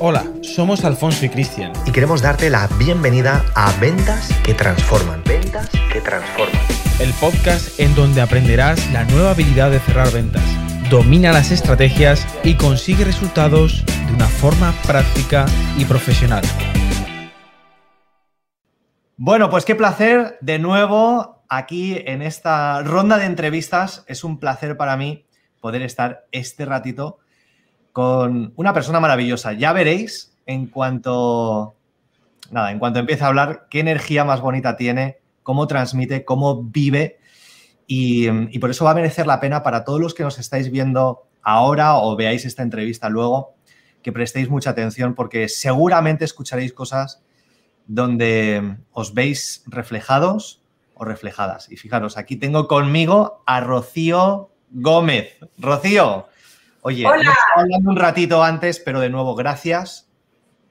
Hola, somos Alfonso y Cristian. Y queremos darte la bienvenida a Ventas que Transforman. Ventas que Transforman. El podcast en donde aprenderás la nueva habilidad de cerrar ventas. Domina las estrategias y consigue resultados de una forma práctica y profesional. Bueno, pues qué placer de nuevo aquí en esta ronda de entrevistas. Es un placer para mí poder estar este ratito con una persona maravillosa. Ya veréis en cuanto, nada, en cuanto empiece a hablar, qué energía más bonita tiene, cómo transmite, cómo vive. Y, y, por eso va a merecer la pena para todos los que nos estáis viendo ahora o veáis esta entrevista luego, que prestéis mucha atención porque seguramente escucharéis cosas donde os veis reflejados o reflejadas. Y fijaros, aquí tengo conmigo a Rocío Gómez. Rocío, oye, Hola. Hablando un ratito antes, pero de nuevo, gracias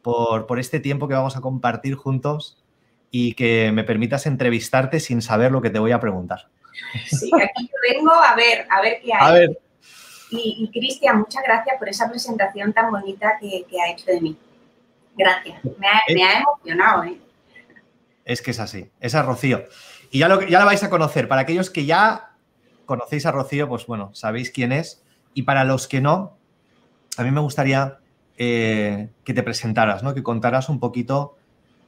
por, por, este tiempo que vamos a compartir juntos y que me permitas entrevistarte sin saber lo que te voy a preguntar. Sí, aquí yo vengo a ver, a ver qué hay. A ver. Y, y Cristian, muchas gracias por esa presentación tan bonita que, que ha hecho de mí. Gracias. Me ha, me ha, emocionado, ¿eh? Es que es así. Esa es Rocío. Y ya, lo, ya la vais a conocer. Para aquellos que ya conocéis a Rocío, pues bueno, sabéis quién es. Y para los que no, a mí me gustaría eh, que te presentaras, ¿no? Que contaras un poquito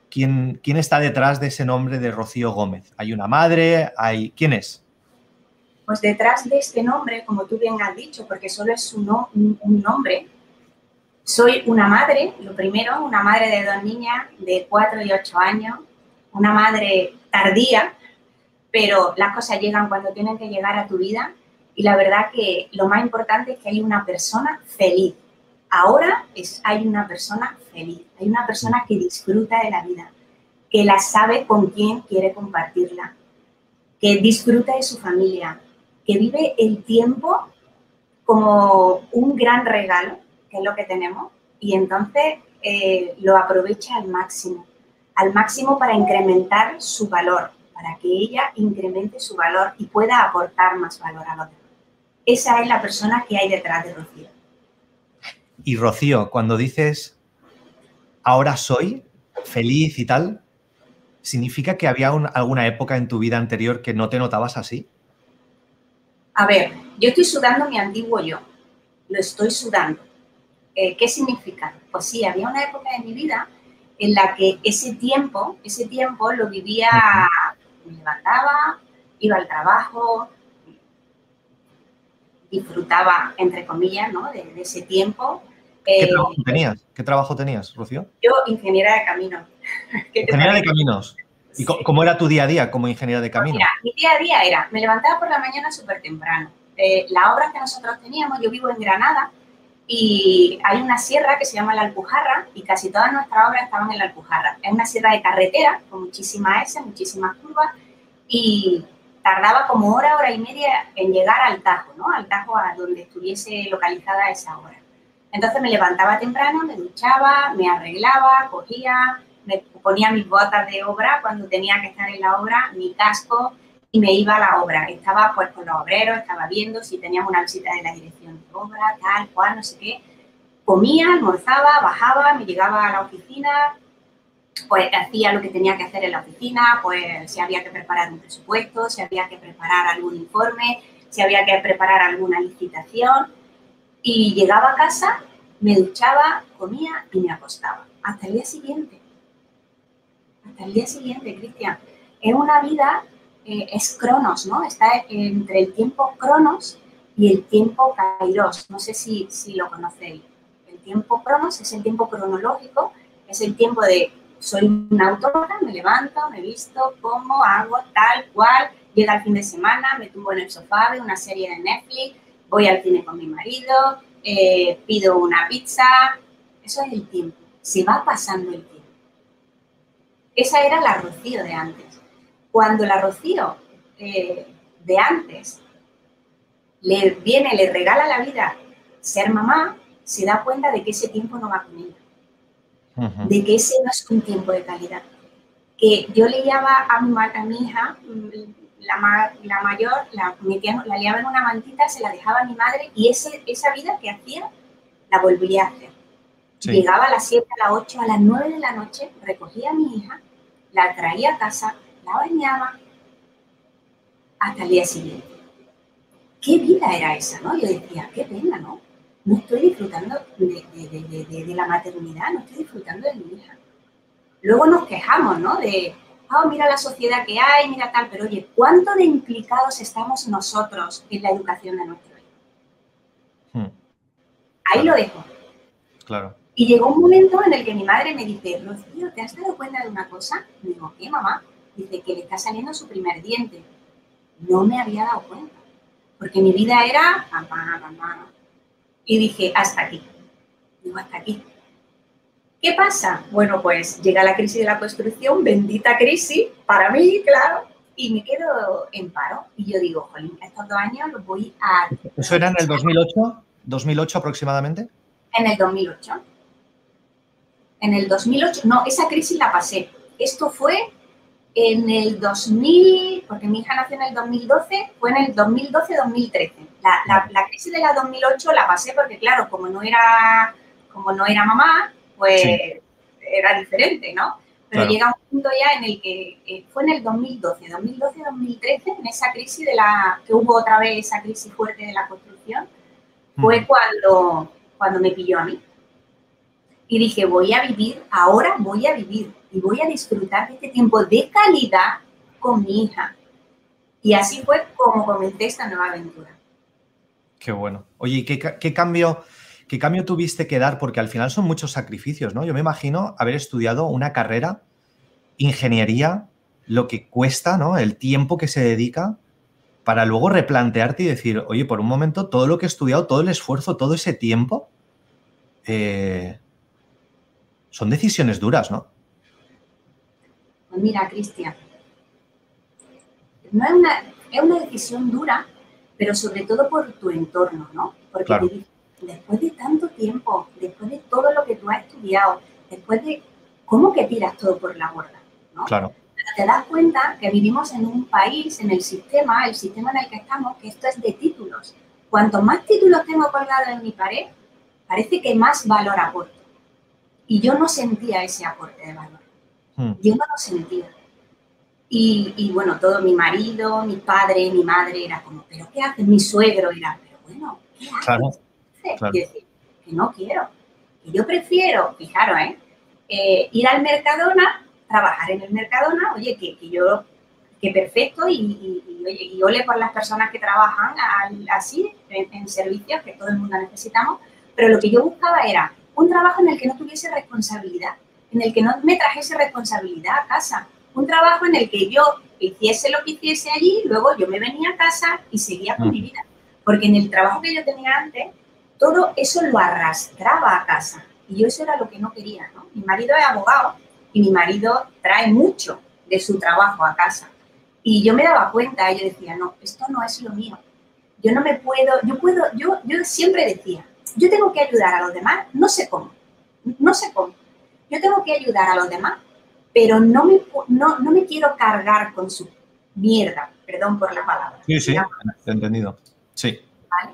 quién, quién está detrás de ese nombre de Rocío Gómez. ¿Hay una madre? ¿Hay... ¿Quién es? Pues detrás de este nombre, como tú bien has dicho, porque solo es un, no, un nombre, soy una madre, lo primero, una madre de dos niñas de 4 y 8 años, una madre tardía, pero las cosas llegan cuando tienen que llegar a tu vida y la verdad que lo más importante es que hay una persona feliz. Ahora es, hay una persona feliz, hay una persona que disfruta de la vida, que la sabe con quién quiere compartirla, que disfruta de su familia, que vive el tiempo como un gran regalo que es lo que tenemos, y entonces eh, lo aprovecha al máximo, al máximo para incrementar su valor, para que ella incremente su valor y pueda aportar más valor a los demás. Esa es la persona que hay detrás de Rocío. Y Rocío, cuando dices ahora soy feliz y tal, ¿significa que había un, alguna época en tu vida anterior que no te notabas así? A ver, yo estoy sudando mi antiguo yo, lo estoy sudando eh, ¿Qué significa? Pues sí, había una época de mi vida en la que ese tiempo, ese tiempo lo vivía, me levantaba, iba al trabajo, disfrutaba, entre comillas, ¿no? de, de ese tiempo. ¿Qué eh, trabajo tenías? ¿Qué trabajo tenías, Rocío? Yo, ingeniera de caminos. Ingeniera de caminos. ¿Y cómo era tu día a día como ingeniera de caminos? Mira, mi día a día era, me levantaba por la mañana súper temprano. Eh, la obra que nosotros teníamos, yo vivo en Granada, y hay una sierra que se llama la Alpujarra y casi todas nuestras obras estaban en la Alpujarra. Es una sierra de carretera con muchísimas S, muchísimas curvas y tardaba como hora, hora y media en llegar al Tajo, ¿no? Al Tajo a donde estuviese localizada esa obra. Entonces me levantaba temprano, me duchaba, me arreglaba, cogía, me ponía mis botas de obra cuando tenía que estar en la obra, mi casco, y me iba a la obra. Estaba pues con los obreros, estaba viendo si teníamos una visita de la dirección de obra, tal, cual, no sé qué. Comía, almorzaba, bajaba, me llegaba a la oficina, pues hacía lo que tenía que hacer en la oficina, pues si había que preparar un presupuesto, si había que preparar algún informe, si había que preparar alguna licitación. Y llegaba a casa, me duchaba, comía y me acostaba. Hasta el día siguiente. Hasta el día siguiente, Cristian. Es una vida eh, es Cronos, ¿no? Está entre el tiempo Cronos y el tiempo Kairos. No sé si, si lo conocéis. El tiempo Cronos es el tiempo cronológico, es el tiempo de soy una autora, me levanto, me visto, como, hago tal cual, llega el fin de semana, me tumbo en el sofá, veo una serie de Netflix, voy al cine con mi marido, eh, pido una pizza. Eso es el tiempo. Se va pasando el tiempo. Esa era la Rocío de antes. Cuando la Rocío eh, de antes le viene, le regala la vida ser mamá, se da cuenta de que ese tiempo no va con ella. Uh -huh. De que ese no es un tiempo de calidad. Que yo le llevaba a mi, a mi hija, la, la mayor, la, metía, la liaba en una mantita, se la dejaba a mi madre y ese, esa vida que hacía la volvía a hacer. Llegaba a las 7, a las 8, a las 9 de la noche, recogía a mi hija, la traía a casa, la bañaba hasta el día siguiente. ¿Qué vida era esa, no? Yo decía, qué pena, ¿no? No estoy disfrutando de, la maternidad, no estoy disfrutando de mi hija. Luego nos quejamos, ¿no? De, oh, mira la sociedad que hay, mira tal, pero oye, ¿cuánto de implicados estamos nosotros en la educación de nuestro hijo? Hmm. Ahí lo dejo. Claro. Y llegó un momento en el que mi madre me dice, Rocío, ¿te has dado cuenta de una cosa? Me digo, ¿qué, mamá? Dice que le está saliendo su primer diente. No me había dado cuenta, porque mi vida era mamá, mamá. Y dije, hasta aquí. Digo, hasta aquí. ¿Qué pasa? Bueno, pues llega la crisis de la construcción, bendita crisis, para mí, claro, y me quedo en paro. Y yo digo, jolín, estos dos años los voy a... ¿Eso era en el 2008? ¿2008 aproximadamente? En el 2008 en el 2008, no, esa crisis la pasé. Esto fue en el 2000, porque mi hija nació en el 2012, fue en el 2012-2013. La, la, crisis de la 2008 la pasé porque, claro, como no era, como no era mamá, pues era diferente, ¿no? Pero llega un punto ya en el que eh, fue en el 2012, 2012-2013, en esa crisis de la, que hubo otra vez esa crisis fuerte de la construcción, fue cuando, cuando me pilló a mí y dije, voy a vivir, ahora voy a vivir y voy a disfrutar de este tiempo de calidad con mi hija. Y así fue como comencé esta nueva aventura. Qué bueno. Oye, ¿qué, cambio, qué cambio tuviste que dar? Porque al final son muchos sacrificios, ¿no? Yo me imagino haber estudiado una carrera, ingeniería, lo que cuesta, ¿no? El tiempo que se dedica para luego replantearte y decir, oye, por un momento, todo lo que he estudiado, todo el esfuerzo, todo ese tiempo, eh, son decisiones duras, ¿no? Pues mira, Cristian, no es una, es una decisión dura, pero sobre todo por tu entorno, ¿no? Porque después de tanto tiempo, después de todo lo que tú has estudiado, después de cómo que tiras todo por la borda, ¿no? Claro. te das cuenta que vivimos en un país, en el sistema, el sistema en el que estamos, que esto es de títulos. Cuanto más títulos tengo colgados en mi pared, parece que más valor aporto. Y yo no sentía ese aporte de valor. Hmm. Yo no lo sentía. Y, bueno, todo mi marido, mi padre, mi madre era como, ¿pero qué hace? Mi suegro era, pero bueno, ¿qué haces? decir, que no quiero. Que yo prefiero, fijaros, ¿eh? ¿eh? ir al Mercadona, trabajar en el Mercadona, oye, que, que yo, que perfecto, y, y, oye, y ole por las personas que trabajan así, en, en servicios que todo el mundo necesitamos, pero lo que yo buscaba era un trabajo en el que no tuviese responsabilidad, en el que no me trajese responsabilidad a casa, un trabajo en el que yo hiciese lo que hiciese allí, luego yo me venía a casa y seguía con mi vida. Porque en el trabajo que yo tenía antes, todo eso lo arrastraba a casa. Y yo eso era lo que no quería, ¿no? Mi marido es abogado y mi marido trae mucho de su trabajo a casa. Y yo me daba cuenta, yo decía, no, esto no es lo mío. Yo no me puedo, yo puedo, yo, yo siempre decía, yo tengo que ayudar a los demás, no sé cómo, no sé cómo. Yo tengo que ayudar a los demás, pero no me, no, no me quiero cargar con su mierda, perdón por la palabra. Sí, sí, he entendido. Sí. ¿Vale?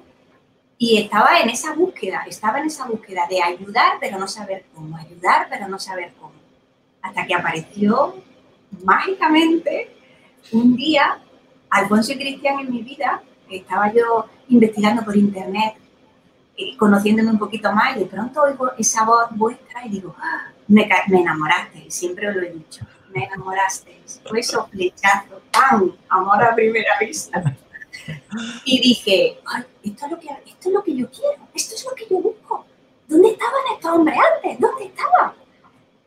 Y estaba en esa búsqueda, estaba en esa búsqueda de ayudar, pero no saber cómo, ayudar, pero no saber cómo. Hasta que apareció mágicamente un día Alfonso y Cristian en mi vida, estaba yo investigando por internet conociéndome un poquito más y de pronto oigo esa voz vuestra y digo, ah, me, me enamoraste, siempre lo he dicho, me enamoraste, fue eso flechazo, ¡pam! Amor a primera vista. Y dije, esto, es lo que, esto es lo que yo quiero, esto es lo que yo busco. ¿Dónde estaban estos hombres antes? ¿Dónde estaban?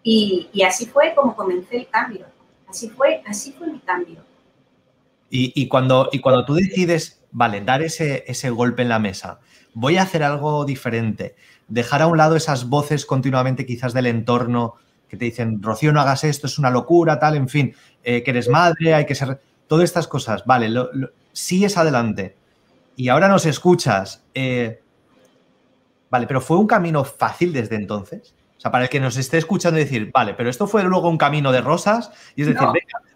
Y, y así fue como comencé el cambio. Así fue, así fue mi cambio. Y, y, cuando, y cuando tú decides, vale, dar ese, ese golpe en la mesa, voy a hacer algo diferente. Dejar a un lado esas voces continuamente quizás del entorno que te dicen, Rocío, no hagas esto, es una locura, tal, en fin, eh, que eres madre, hay que ser... Todas estas cosas, vale, sigues adelante y ahora nos escuchas. Eh, vale, pero ¿fue un camino fácil desde entonces? O sea, para el que nos esté escuchando decir, vale, pero esto fue luego un camino de rosas y es decir,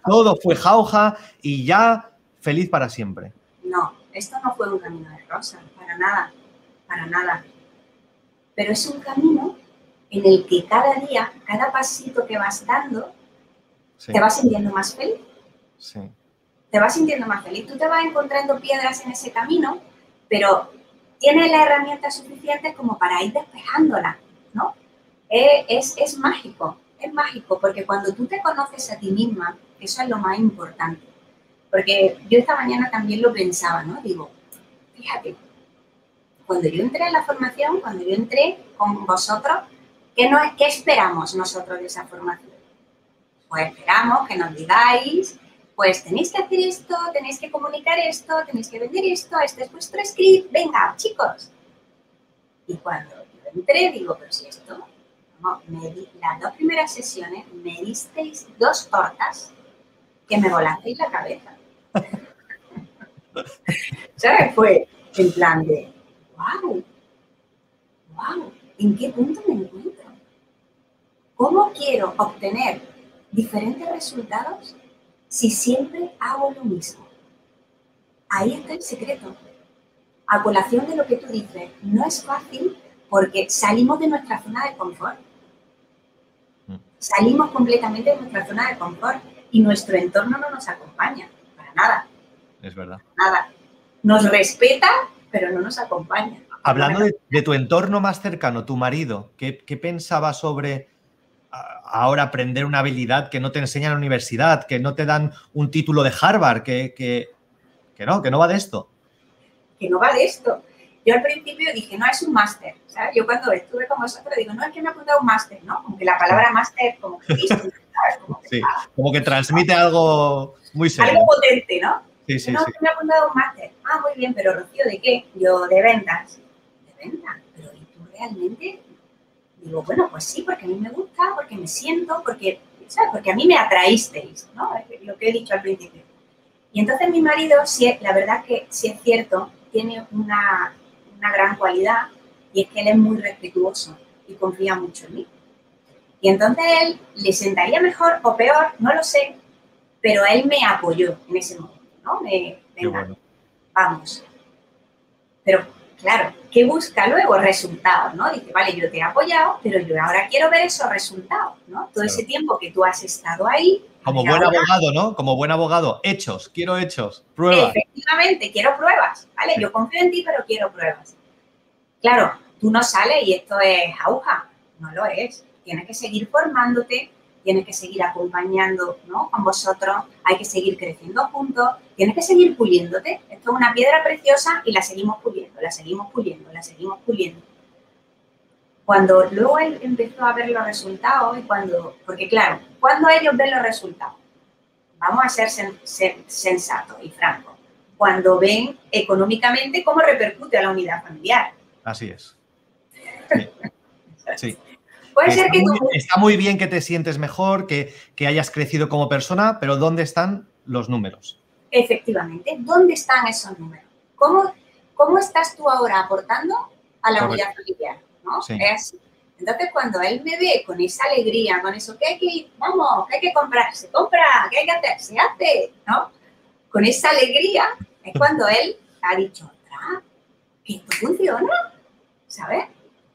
todo fue jauja y ya feliz para siempre. No, esto no fue un camino de rosas, para nada para nada. Pero es un camino en el que cada día, cada pasito que vas dando, Sí, te vas sintiendo más feliz. sí. Te vas sintiendo más feliz. Tú te vas encontrando piedras en ese camino, pero tienes las herramientas suficientes como para ir despejándolas, ¿no? Eh, Es, es mágico, es mágico, porque cuando tú te conoces a ti misma, eso es lo más importante. Porque yo esta mañana también lo pensaba, ¿no? Digo, fíjate, cuando yo entré en la formación, cuando yo entré con vosotros, ¿qué, no, esperamos nosotros de esa formación? Pues esperamos que nos digáis, pues tenéis que hacer esto, tenéis que comunicar esto, tenéis que vender esto, este es vuestro script, venga, chicos. Y cuando yo entré, digo, pero si esto, las dos primeras sesiones me disteis dos tortas que me volasteis la cabeza. ¿Sabes? Fue en plan de, wow, wow, ¿en qué punto me encuentro? ¿Cómo quiero obtener diferentes resultados si siempre hago lo mismo? Ahí está el secreto. A colación de lo que tú dices, no es fácil porque salimos de nuestra zona de confort. Mm. Salimos completamente de nuestra zona de confort y nuestro entorno no nos acompaña, para nada, Es verdad. nada. Nos respeta, pero no nos acompaña. Hablando de, de tu entorno más cercano, tu marido, ¿qué, qué pensaba sobre ahora aprender una habilidad que no te enseñan en la universidad, que no te dan un título de Harvard, que, que, que no, que no va de esto? que no va de esto. Yo al principio dije, no, es un máster, ¿sabes? Yo cuando estuve con vosotros digo, no, es que me he apuntado un máster, ¿no? Como que la palabra máster, como que ¿sabes? Como que, Sí, ah, como que transmite algo muy serio. algo potente, ¿no? Sí, sí, no, sí. que me he apuntado un máster. Ah, muy bien, pero Rocío, ¿de qué? Yo, de ventas. ¿De ventas? Pero ¿y tú realmente? Digo, bueno, pues sí, porque a mí me gusta, porque me siento, porque, ¿sabes? Porque a mí me atraísteis, ¿no? Lo que he dicho al principio. Y entonces mi marido, sí, es- la verdad que sí es cierto, tiene una, una gran cualidad y es que él es muy respetuoso y confía mucho en mí. Y entonces él le sentaría mejor o peor, no lo sé, pero él me apoyó en ese momento, ¿no? Me, venga, bueno. Vamos. Pero claro, ¿qué busca luego? Resultados, ¿no? Dice, vale, yo te he apoyado, pero yo ahora quiero ver esos resultados, ¿no? Todo ese tiempo que tú has estado ahí. Como buen ahora- abogado, ¿no? Como buen abogado, hechos, quiero hechos, pruebas. Efectivamente, quiero pruebas, ¿vale? Yo confío en ti, pero quiero pruebas. Claro, tú no sales y esto es jauja, no lo es. Tienes que seguir formándote, tienes que seguir acompañando ¿no? con vosotros, hay que seguir creciendo juntos, tienes que seguir puliéndote. Esto es una piedra preciosa y la seguimos puliendo, la seguimos puliendo, la seguimos puliendo. Cuando luego él empezó a ver los resultados y cuando, porque claro, cuando ellos ven los resultados, vamos a ser, sen- sen- sensatos y francos, cuando ven económicamente cómo repercute a la unidad familiar. Así es. Sí. Sí. Puede Está ser que muy, tú, está muy bien que te sientes mejor, que, que hayas crecido como persona, pero ¿dónde están los números? efectivamente, ¿dónde están esos números? ¿Cómo, cómo estás tú ahora aportando a la Correcto. unidad familiar? ¿no? Sí. Es así. Entonces, cuando él me ve con esa alegría, con eso que hay que ir, vamos, que hay que comprar, se compra, que hay que hacer, se hace, ¿no? Con esa alegría es cuando él ha dicho, "Ostras, que esto funciona, ¿sabes?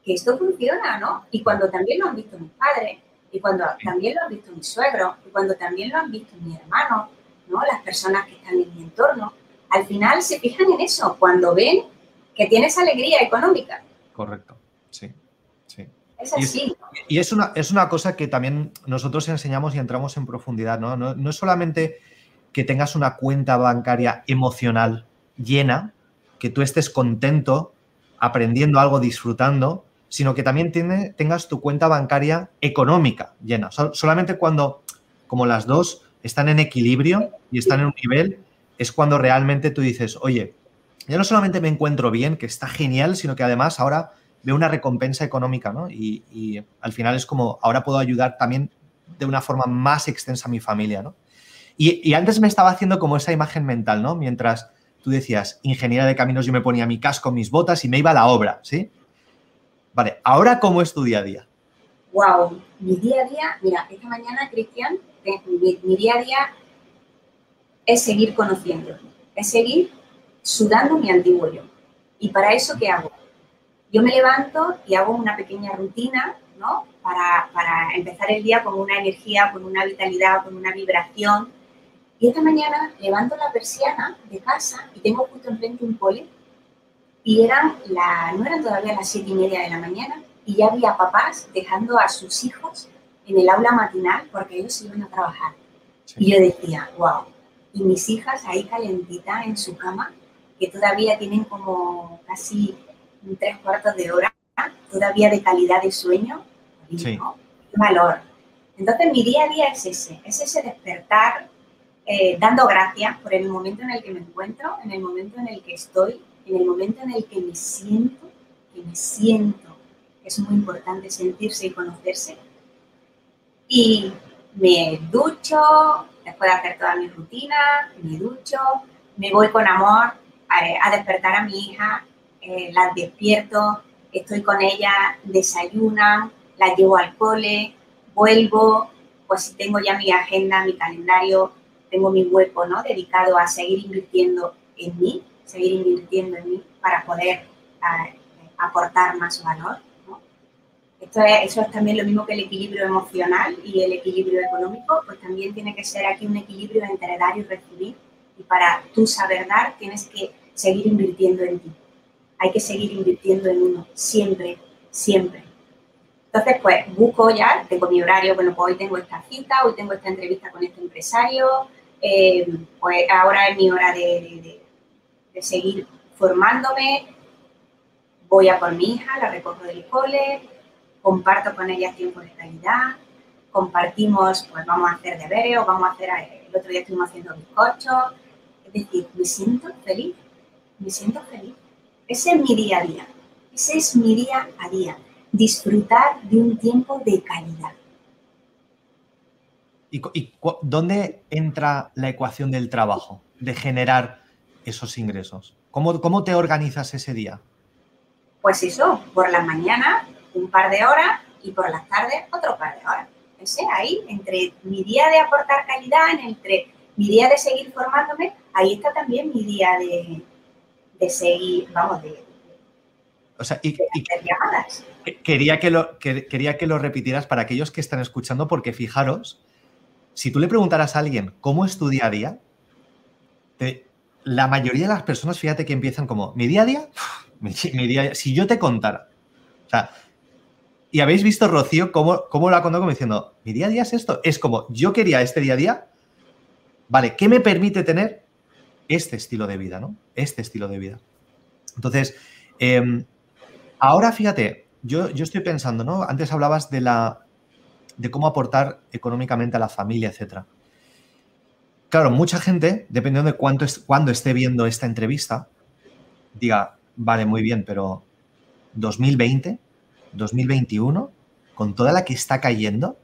Que esto funciona, ¿no? Y cuando también lo han visto mis padres, y cuando también lo han visto mis suegros, y cuando también lo han visto mis hermanos, ¿no? Las personas que están en mi entorno, al final se fijan en eso, cuando ven que tienes alegría económica. Correcto. Sí. Sí. Es Y es- así. Y es una, es una cosa que también nosotros enseñamos y entramos en profundidad, ¿no? No, no es solamente que tengas una cuenta bancaria emocional llena, que tú estés contento, aprendiendo algo, disfrutando, sino que también tengas tu cuenta bancaria económica llena. Sol- solamente cuando, como las dos están en equilibrio y están en un nivel, es cuando realmente tú dices, oye, ya no solamente me encuentro bien, que está genial, sino que además ahora veo una recompensa económica, ¿no? Y, y al final es como, ahora puedo ayudar también de una forma más extensa a mi familia, ¿no? Y, y antes me estaba haciendo como esa imagen mental, ¿no? Mientras tú decías, ingeniera de caminos, yo me ponía mi casco, mis botas y me iba a la obra, ¿sí? Vale, ahora cómo es tu día a día. Wow, mi día a día, mira, esta mañana, Cristian, eh, mi, mi día a día es seguir conociendo, es seguir sudando mi antiguo yo. ¿Y para eso qué hago? Yo me levanto y hago una pequeña rutina ¿no? Para, para empezar el día con una energía, con una vitalidad, con una vibración. Y esta mañana levanto la persiana de casa y tengo justo enfrente un poli y eran la, no eran todavía las siete y media de la mañana y ya había papás dejando a sus hijos en el aula matinal porque ellos iban a trabajar. Y yo decía, wow, y mis hijas ahí calentitas en su cama, que todavía tienen como casi tres cuartos de hora, todavía de calidad de sueño, sí. valor. Entonces mi día a día es ese, es ese despertar eh, dando gracias por el momento en el que me encuentro, en el momento en el que estoy, en el momento en el que me siento, que me siento, es muy importante sentirse y conocerse. Y me ducho, después de hacer toda mi rutina, me ducho, me voy con amor a, despertar a mi hija, eh, despierto, estoy con ella, desayunan, la llevo al cole, vuelvo, pues si tengo ya mi agenda, mi calendario, tengo mi hueco, ¿no? Dedicado a seguir invirtiendo en mí, seguir invirtiendo en mí para poder aportar más valor. ¿no? Esto es, eso es también lo mismo que el equilibrio emocional y el equilibrio económico, pues también tiene que ser aquí un equilibrio entre dar y recibir. Y para tú saber dar, tienes que seguir invirtiendo en ti. Hay que seguir invirtiendo en uno, siempre, siempre. Entonces, pues busco ya, tengo mi horario, bueno, pues hoy tengo esta cita, hoy tengo esta entrevista con este empresario, eh, pues ahora es mi hora de, seguir formándome, voy a por mi hija, la recojo del cole, comparto con ella tiempo de calidad, compartimos, pues vamos a hacer deberes o vamos a hacer, el otro día estuvimos haciendo bizcochos, es decir, me siento feliz, me siento feliz. Ese es mi día a día, ese es mi día a día, disfrutar de un tiempo de calidad. ¿Y, dónde entra la ecuación del trabajo, de generar esos ingresos? ¿Cómo, ¿Cómo te organizas ese día? Pues eso, por la mañana un par de horas y por las tardes otro par de horas. Ese ahí, entre mi día de aportar calidad, entre mi día de seguir formándome, ahí está también mi día de, de seguir, vamos, de, o sea, y, llamadas. Quería que, lo, quería que lo repitieras para aquellos que están escuchando, porque fijaros si tú le preguntaras a alguien cómo es tu día a día, la mayoría de las personas, fíjate que empiezan como, mi día a día, mi, día si yo te contara, o sea, y habéis visto, Rocío, cómo, cómo lo ha contado como diciendo, mi día a día es esto, es como, yo quería este día a día, vale, ¿qué me permite tener este estilo de vida, ¿no? Este estilo de vida. Entonces, em, ahora fíjate, yo, yo estoy pensando, ¿no? Antes hablabas de la, de cómo aportar económicamente a la familia, etc. Claro, mucha gente, dependiendo de cuánto es, cuándo esté viendo esta entrevista, diga, vale, muy bien, pero 2020, 2021, con toda la que está cayendo,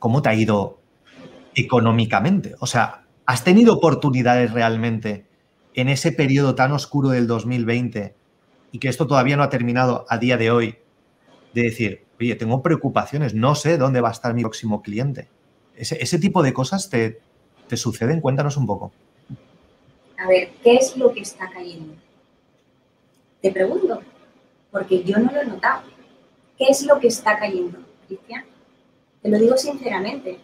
¿cómo te ha ido económicamente? O sea, ¿has tenido oportunidades realmente en ese periodo tan oscuro del 2020 y que esto todavía no ha terminado a día de hoy de decir, oye, tengo preocupaciones, no sé dónde va a estar mi próximo cliente. Ese, tipo de cosas te, te suceden, cuéntanos un poco. A ver, ¿qué es lo que está cayendo? Te pregunto, porque yo no lo he notado. ¿Qué es lo que está cayendo, Cristian? Te lo digo sinceramente.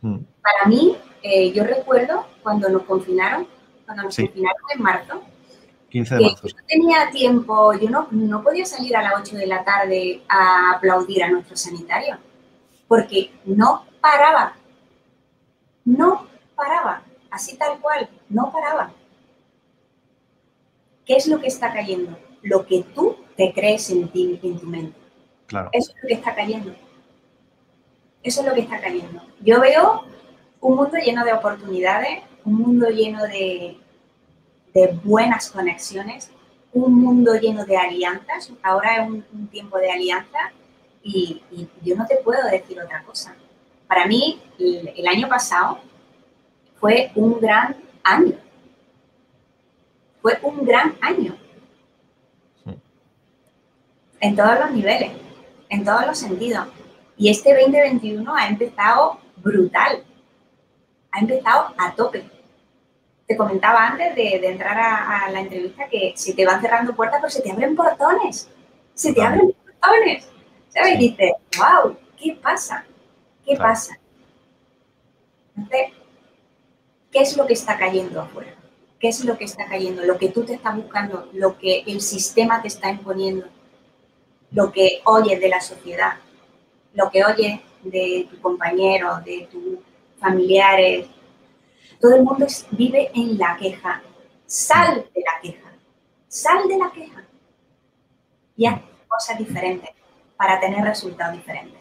Mm. Para mí, eh, yo recuerdo cuando nos confinaron, cuando nos confinaron en marzo, 15 de marzo. Yo no tenía tiempo, yo no, no podía salir a las 8 de la tarde a aplaudir a nuestro sanitario, porque no paraba, no paraba, así tal cual, no paraba. ¿Qué es lo que está cayendo? Lo que tú te crees en ti, en tu mente. Claro. Eso es lo que está cayendo. Eso es lo que está cayendo. Yo veo un mundo lleno de oportunidades, un mundo lleno de, de buenas conexiones, un mundo lleno de alianzas. Ahora es un, tiempo de alianza y, yo no te puedo decir otra cosa. Para mí, el, año pasado fue un gran año. Fue un gran año. En todos los niveles, en todos los sentidos. Y este 2021 ha empezado brutal. Ha empezado a tope te comentaba antes de, entrar a, la entrevista que se te van cerrando puertas, pero se te abren portones. Se te abren portones, ¿sabes? Y dices, wow, ¿qué pasa? ¿Qué pasa? Entonces, ¿qué es lo que está cayendo afuera? ¿Qué es lo que está cayendo? Lo que tú te estás buscando, lo que el sistema te está imponiendo, lo que oyes de la sociedad, lo que oyes de tu compañero, de tus familiares. Todo el mundo vive en la queja. Sal de la queja. Sal de la queja. Y haz cosas diferentes para tener resultados diferentes.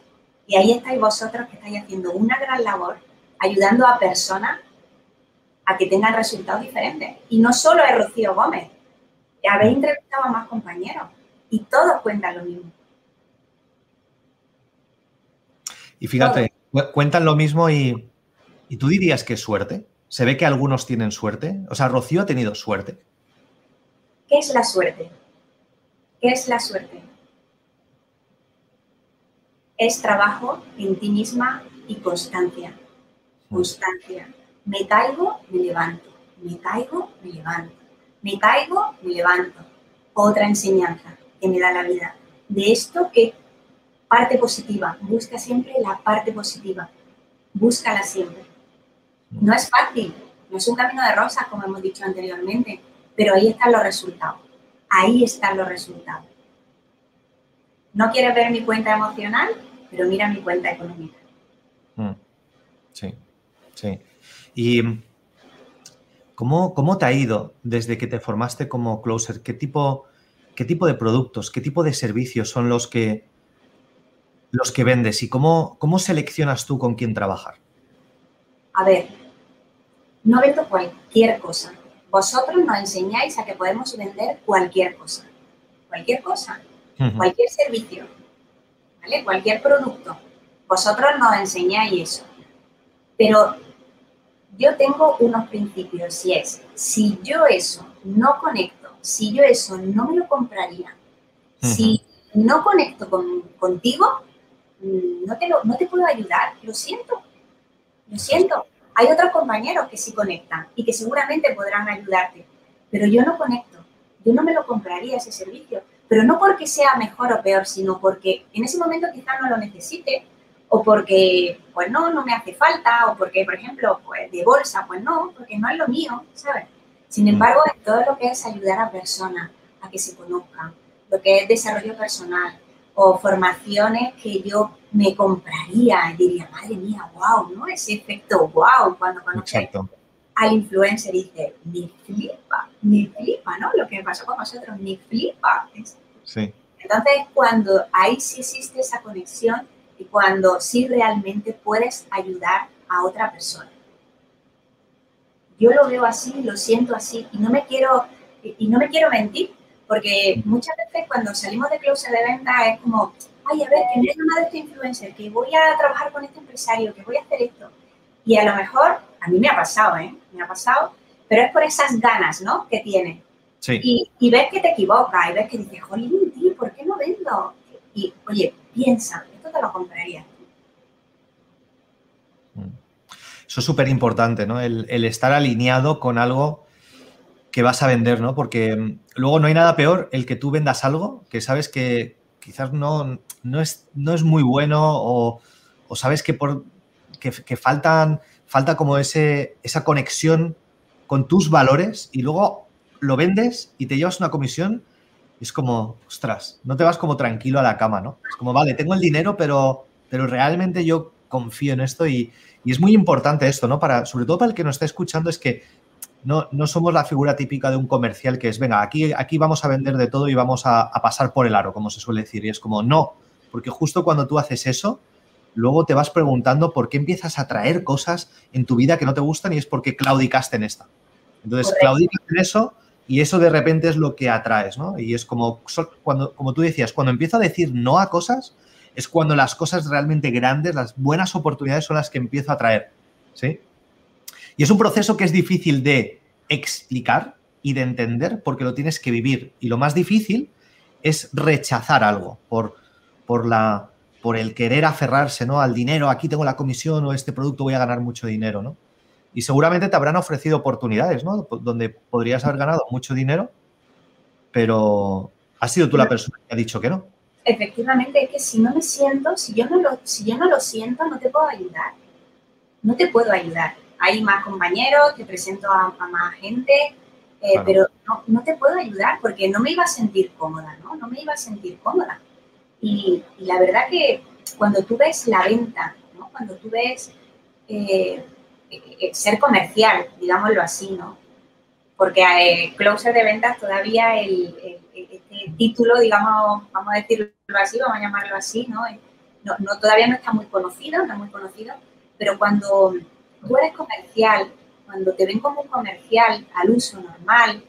Y ahí estáis vosotros que estáis haciendo una gran labor ayudando a personas a que tengan resultados diferentes. Y no solo es Rocío Gómez, habéis entrevistado a más compañeros y todos cuentan lo mismo. Y fíjate, cuentan lo mismo y, y tú dirías que es suerte. ¿Se ve que algunos tienen suerte? O sea, Rocío ha tenido suerte. ¿Qué es la suerte? ¿Qué es la suerte? Es trabajo en ti misma y constancia. Constancia. Me caigo, me levanto. Me caigo, me levanto. Me caigo, me levanto. Otra enseñanza que me da la vida. De esto que parte positiva. Busca siempre la parte positiva. Búscala siempre. No es fácil. No es un camino de rosas, como hemos dicho anteriormente. Pero ahí están los resultados. Ahí están los resultados. ¿No quieres ver mi cuenta emocional? Pero mira mi cuenta económica. Mm. Sí, sí. ¿Y cómo, cómo te ha ido desde que te formaste como closer? ¿Qué tipo, qué tipo de productos, qué tipo de servicios son los que, los que vendes y cómo, cómo seleccionas tú con quién trabajar? A ver, no vendo cualquier cosa. Vosotros nos enseñáis a que podemos vender cualquier cosa. Cualquier cosa. Cualquier servicio. ¿Vale? Cualquier producto. Vosotros nos enseñáis eso. Pero yo tengo unos principios y es, si yo eso no conecto, si yo eso no me lo compraría, si no conecto contigo, mm, no te, no te puedo ayudar, lo siento, lo siento. Hay otros compañeros que sí conectan y que seguramente podrán ayudarte, pero yo no conecto, yo no me lo compraría ese servicio, pero no porque sea mejor o peor, sino porque en ese momento quizás no lo necesite o porque, pues no, no me hace falta, o porque, por ejemplo, pues de bolsa, pues no, porque no es lo mío, ¿sabes? Sin mm. embargo, en todo lo que es ayudar a personas a que se conozcan, lo que es desarrollo personal o formaciones que yo me compraría y diría, madre mía, wow, ¿no? Ese efecto wow cuando conoces al influencer y dice, ni flipa, ni flipa, ¿no? Lo que me pasó con nosotros, ni flipa. Sí. Entonces, cuando ahí sí existe esa conexión, y cuando sí realmente puedes ayudar a otra persona. Yo lo veo así, lo siento así y no me quiero, y no me quiero mentir, porque muchas veces cuando salimos de closet de venta es como, ay, a ver, que me ha llamado este influencer, que voy a trabajar con este empresario, que voy a hacer esto. Y a lo mejor, a mí me ha pasado, ¿eh? Me ha pasado, pero es por esas ganas, ¿no? Que tiene. Sí. Y, y ves que te equivocas y ves que dices, jolín, tío, ¿por qué no vendo? Y, oye, piensa, te lo compraría. Mm. Eso es súper importante, ¿no? El, estar alineado con algo que vas a vender, ¿no? Porque mm, luego no hay nada peor el que tú vendas algo que sabes que quizás no, no, es, no es muy bueno o, sabes que, por, que, faltan, falta como ese, esa conexión con tus valores y luego lo vendes y te llevas una comisión es como, ostras, no te vas como tranquilo a la cama, ¿no? Es como, vale, tengo el dinero, pero, pero realmente yo confío en esto y, es muy importante esto, ¿no? Para, sobre todo para el que nos está escuchando, es que no, no, somos la figura típica de un comercial que es, venga, aquí, aquí vamos a vender de todo y vamos a, a, pasar por el aro, como se suele decir. Y es como, no, porque justo cuando tú haces eso, luego te vas preguntando por qué empiezas a traer cosas en tu vida que no te gustan y es porque claudicaste en esta. Entonces, claudicas en eso y eso de repente es lo que atraes, ¿no? Y es como, cuando, como tú decías, cuando empiezo a decir no a cosas, es cuando las cosas realmente grandes, las buenas oportunidades son las que empiezo a traer, ¿sí? Y es un proceso que es difícil de explicar y de entender porque lo tienes que vivir. Y lo más difícil es rechazar algo por, por, la, por el querer aferrarse ¿no? al dinero, aquí tengo la comisión o este producto voy a ganar mucho dinero, ¿no? y seguramente te habrán ofrecido oportunidades, ¿no? Donde podrías haber ganado mucho dinero, pero, ¿Has sido tú la persona que ha dicho que no? Efectivamente, es que si no me siento, si yo no lo, si yo no lo siento, no te puedo ayudar. No te puedo ayudar. Hay más compañeros, te presento a, más gente, eh, pero no, no, te puedo ayudar porque no me iba a sentir cómoda, ¿no? No me iba a sentir cómoda. Y, la verdad que cuando tú ves la venta, ¿no? Cuando tú ves eh, eh, ser comercial, digámoslo así, ¿no? Porque eh, closer de ventas todavía el, este título, digamos, vamos a decirlo así, vamos a llamarlo así, ¿no? No, todavía no está muy conocido, no muy conocido, pero cuando tú eres comercial, cuando te ven como un comercial al uso normal,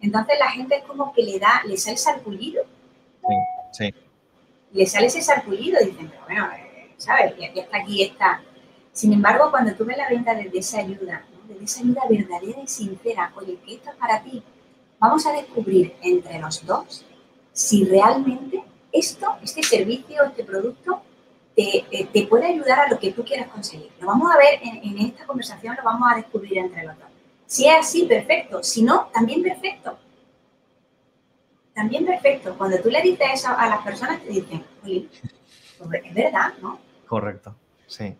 entonces la gente es como que le da, le sale sarpullido. Sí, sí. Le sale ese sarpullido y dicen, pero bueno, eh, ¿sabes? Y aquí está aquí está. Sin embargo, cuando tú ves la venta desde esa ayuda, desde esa ayuda verdadera y sincera, oye, que esto es para ti, vamos a descubrir entre los dos si realmente esto, este servicio, este producto, te, puede ayudar a lo que tú quieras conseguir. Lo vamos a ver en, esta conversación, lo vamos a descubrir entre los dos. Si es así, perfecto. Si no, también perfecto. También perfecto. Cuando tú le dices eso a las personas, te dicen, oye, pues es verdad, ¿no? Correcto, sí.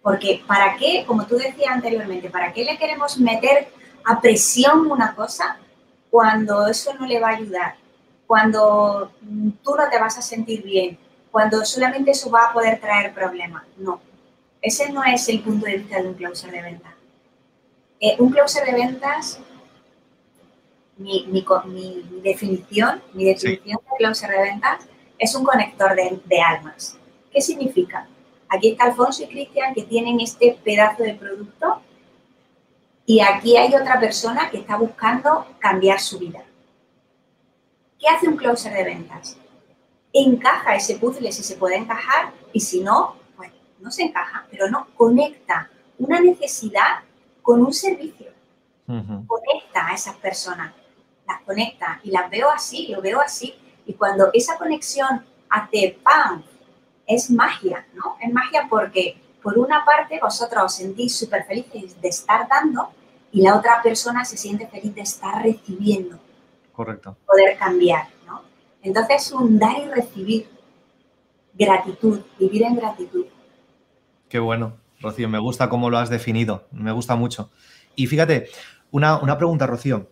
Porque ¿para qué, como tú decías anteriormente, para qué le queremos meter a presión una cosa cuando eso no le va a ayudar? Cuando tú no te vas a sentir bien, cuando solamente eso va a poder traer problemas. No, ese no es el punto de vista de un closer de ventas. Eh, un closer de ventas, mi, definición, mi definición de closer de ventas es un conector de, de almas. ¿Qué significa? Aquí está Alfonso y Cristian que tienen este pedazo de producto y aquí hay otra persona que está buscando cambiar su vida. ¿Qué hace un closer de ventas? encaja ese puzzle si se puede encajar y si no, pues no se encaja, pero no conecta una necesidad con un servicio. Conecta a esas personas, las conecta y las veo así, lo veo así. Y cuando esa conexión hace ¡pam! Es magia, ¿no? Es magia porque por una parte vosotros os sentís súper felices de estar dando y la otra persona se siente feliz de estar recibiendo. Correcto. Poder cambiar. Entonces, un dar y recibir, gratitud, vivir en gratitud. Qué bueno, Rocío, me gusta cómo lo has definido, me gusta mucho. Y fíjate, una, pregunta, Rocío.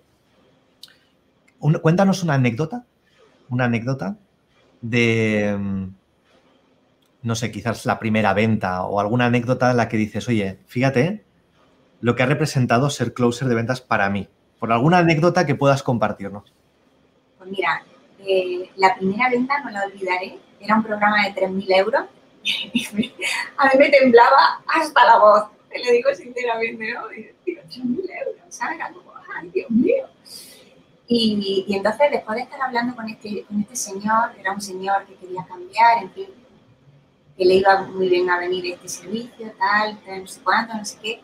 Cuéntanos una anécdota, una anécdota de, mm, no sé, quizás la primera venta o alguna anécdota en la que dices, oye, fíjate lo que ha representado ser closer de ventas para mí. Por alguna anécdota que puedas compartirnos. Pues mira, la primera venta, no la olvidaré, era un programa de 3.000 euros. a mí me temblaba hasta la voz, te lo digo sinceramente, ¿no? Digo, 3.000 euros, ¿sabes? ay, Dios mío. Y, entonces, después de estar hablando con este, con este señor, era un señor que quería cambiar, en fin, que le iba muy bien a venir este servicio, tal, no sé cuánto, no sé qué,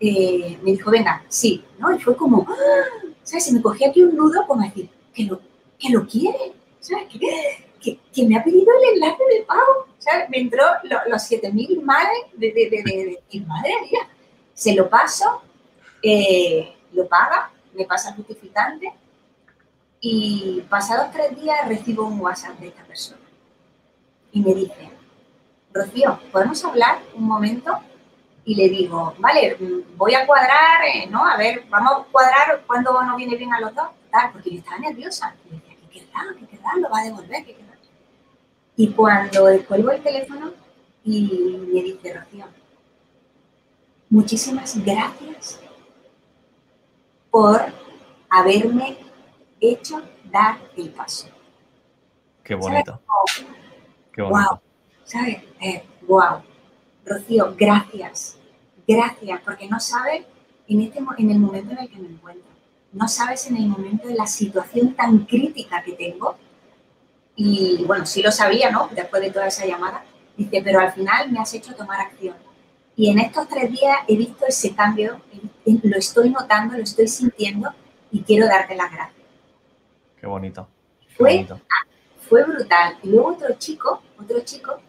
eh, me dijo, venga, sí, ¿no? Y fue como, ¡ah! ¿sabes? Se me cogía aquí un nudo como decir, que lo, que lo quiere, ¿sabes? Que, que, me ha pedido el enlace de pago, ¿sabes? Me entró los 7.000 madres de, de, de, de, madre mía, se lo paso, eh, lo paga, me pasa el justificante y pasados tres días recibo un WhatsApp de esta persona y me dice, Rocío, ¿podemos hablar un momento? Y le digo, vale, voy a cuadrar, eh, ¿no? A ver, vamos a cuadrar cuándo nos viene bien a los dos, porque yo estaba nerviosa qué querrá, lo va a devolver, qué querrá. Y cuando descuelgo el teléfono y me dice, Rocío, muchísimas gracias por haberme hecho dar el paso. Qué bonito. Qué bonito. Wow. ¿Sabes? Eh, wow. Rocío, gracias. Gracias, porque no sabes en, este, en el momento en el que me encuentro no sabes en el momento de la situación tan crítica que tengo. Y bueno, sí lo sabía, ¿no? Después de toda esa llamada. Dice, pero al final me has hecho tomar acción. Y en estos tres días he visto ese cambio, lo estoy notando, lo estoy sintiendo y quiero darte las gracias. Qué bonito. fue, fue brutal. Y luego otro chico, otro chico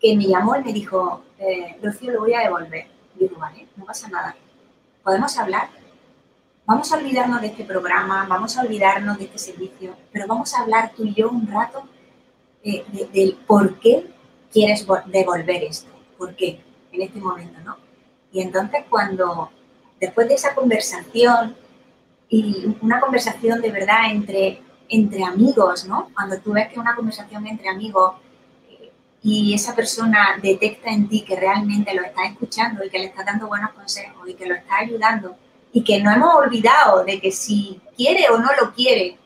que me llamó y me dijo, eh, Rocío, lo voy a devolver. Y digo, vale, no pasa nada. ¿Podemos hablar? vamos a olvidarnos de este programa, vamos a olvidarnos de este servicio, pero vamos a hablar tú y yo un rato eh, del por qué quieres devolver esto, por qué en este momento, ¿no? Y entonces cuando, después de esa conversación, y una conversación de verdad entre, entre amigos, ¿no? Cuando tú ves que una conversación entre amigos eh, y esa persona detecta en ti que realmente lo está escuchando y que le está dando buenos consejos y que lo está ayudando y que no hemos olvidado de que si quiere o no lo quiere,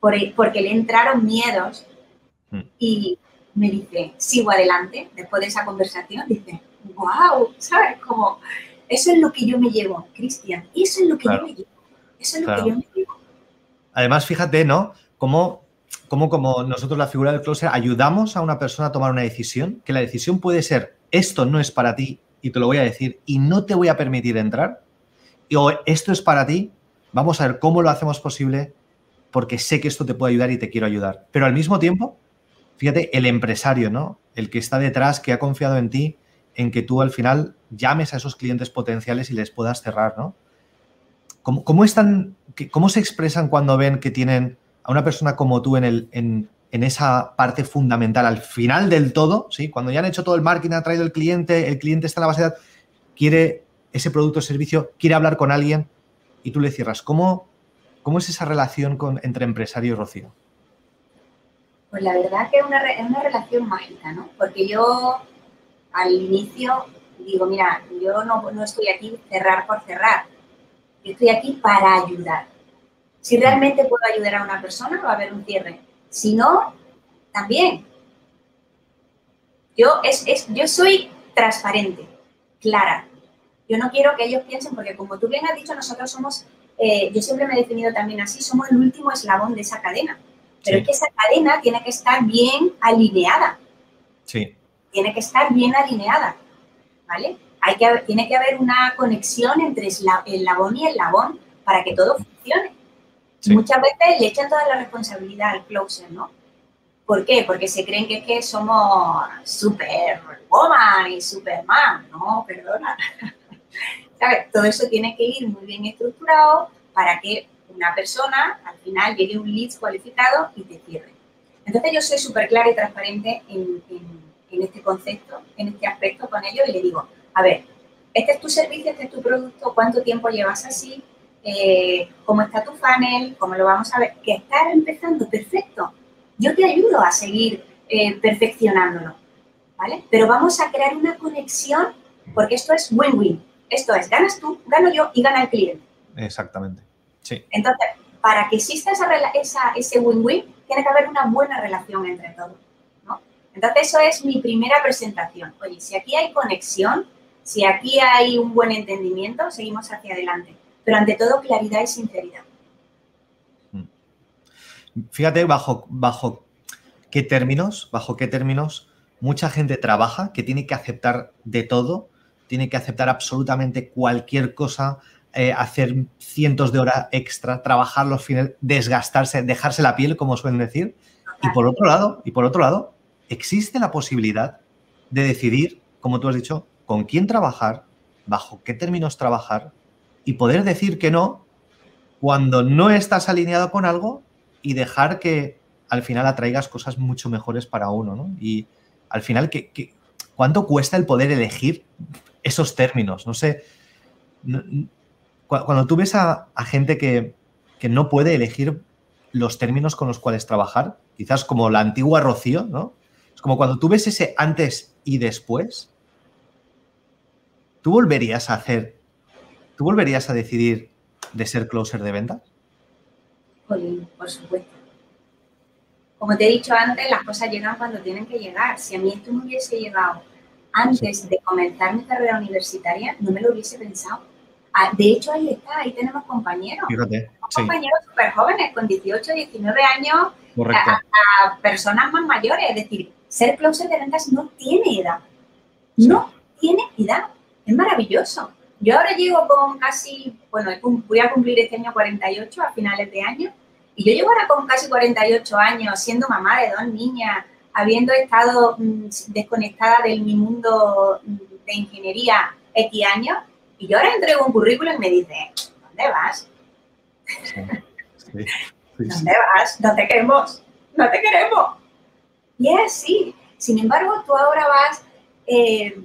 porque le entraron miedos mm. y me dice, sigo adelante, después de esa conversación, dice, wow, ¿sabes? Como, eso es lo que yo me llevo, Cristian, eso es lo que yo me llevo, eso es lo que yo me llevo. Además, fíjate, ¿no? Cómo, cómo como nosotros, la figura del closer, ayudamos a una persona a tomar una decisión, que la decisión puede ser, esto no es para ti y te lo voy a decir y no te voy a permitir entrar, y, o esto es para ti, vamos a ver cómo lo hacemos posible porque sé que esto te puede ayudar y te quiero ayudar. Pero al mismo tiempo, fíjate, el empresario, ¿no? El que está detrás, que ha confiado en ti, en que tú al final llames a esos clientes potenciales y les puedas cerrar, ¿no? ¿Cómo, están, cómo se expresan cuando ven que tienen a una persona como tú en, el, en, esa parte fundamental, al final del todo, ¿sí? Cuando ya han hecho todo el marketing, ha traído el cliente, el cliente está en la base de datos, quiere ese producto o servicio, quiere hablar con alguien y tú le cierras. ¿Cómo, cómo es esa relación con, entre empresario y Rocío? Pues la verdad que es una, es una relación mágica, ¿no? Porque yo al inicio digo, mira, yo no, no estoy aquí cerrar por cerrar, yo estoy aquí para ayudar. Si realmente puedo ayudar a una persona, va a haber un cierre. Si no, también. Yo, es, es, yo soy transparente, clara. Yo no quiero que ellos piensen, porque como tú bien has dicho, nosotros somos, eh, yo siempre me he definido también así, somos el último eslabón de esa cadena. Pero es que esa cadena tiene que estar bien alineada. Sí. Tiene que estar bien alineada. ¿Vale? Hay que, tiene que haber una conexión entre el labón y el labón para que todo funcione. Muchas veces le echan toda la responsabilidad al closer, ¿no? ¿Por qué? Porque se creen que es que somos superwoman y superman. No, perdona. Todo eso tiene que ir muy bien estructurado para que una persona al final llegue un lead cualificado y te cierre. Entonces yo soy súper clara y transparente en, este concepto, en este aspecto con ellos y le digo, a ver, este es tu servicio, este es tu producto, cuánto tiempo llevas así, eh, cómo está tu funnel, cómo lo vamos a ver, que está empezando, perfecto. Yo te ayudo a seguir eh, perfeccionándolo, ¿vale? Pero vamos a crear una conexión porque esto es win-win. Esto es, ganas tú, gano yo y gana el cliente. Exactamente. Sí. Entonces, para que exista esa, ese win-win, tiene que haber una buena relación entre todos. Entonces, eso es mi primera presentación. Oye, si aquí hay conexión, si aquí hay un buen entendimiento, seguimos hacia adelante. Pero ante todo, claridad y sinceridad. Mm. Fíjate bajo, bajo qué términos, bajo qué términos mucha gente trabaja, que tiene que aceptar de todo, tiene que aceptar absolutamente cualquier cosa, eh, hacer cientos de horas extra, trabajar los fines, desgastarse, dejarse la piel, como suelen decir. Y por otro lado, y por otro lado, existe la posibilidad de decidir, como tú has dicho, con quién trabajar, bajo qué términos trabajar y poder decir que no cuando no estás alineado con algo y dejar que al final atraigas cosas mucho mejores para uno, ¿no? Y al final, ¿qué, cuánto cuesta el poder elegir esos términos? No sé, cuando tú ves a, gente que, no puede elegir los términos con los cuales trabajar, quizás como la antigua Rocío, ¿no? Como cuando tú ves ese antes y después, ¿tú volverías a hacer, tú volverías a decidir de ser closer de ventas? por supuesto. Como te he dicho antes, las cosas llegan cuando tienen que llegar. Si a mí esto me hubiese llegado antes de comenzar mi carrera universitaria, no me lo hubiese pensado. Ah, de hecho, ahí está, ahí tenemos compañeros. Compañeros súper jóvenes, con 18, 19 años, a, personas más mayores. Es decir, ser closer de ventas no tiene edad. No tiene edad. Es maravilloso. Yo ahora llego con casi, bueno, voy a cumplir este año 48 a finales de año, y yo llego ahora con casi 48 años, siendo mamá de dos niñas, habiendo estado mm, desconectada de mi mundo de ingeniería X años, y yo ahora entrego un currículum y me dice, ¿dónde vas? ¿Dónde vas? No te queremos, no te queremos. Y es así. Sin embargo, tú ahora vas eh,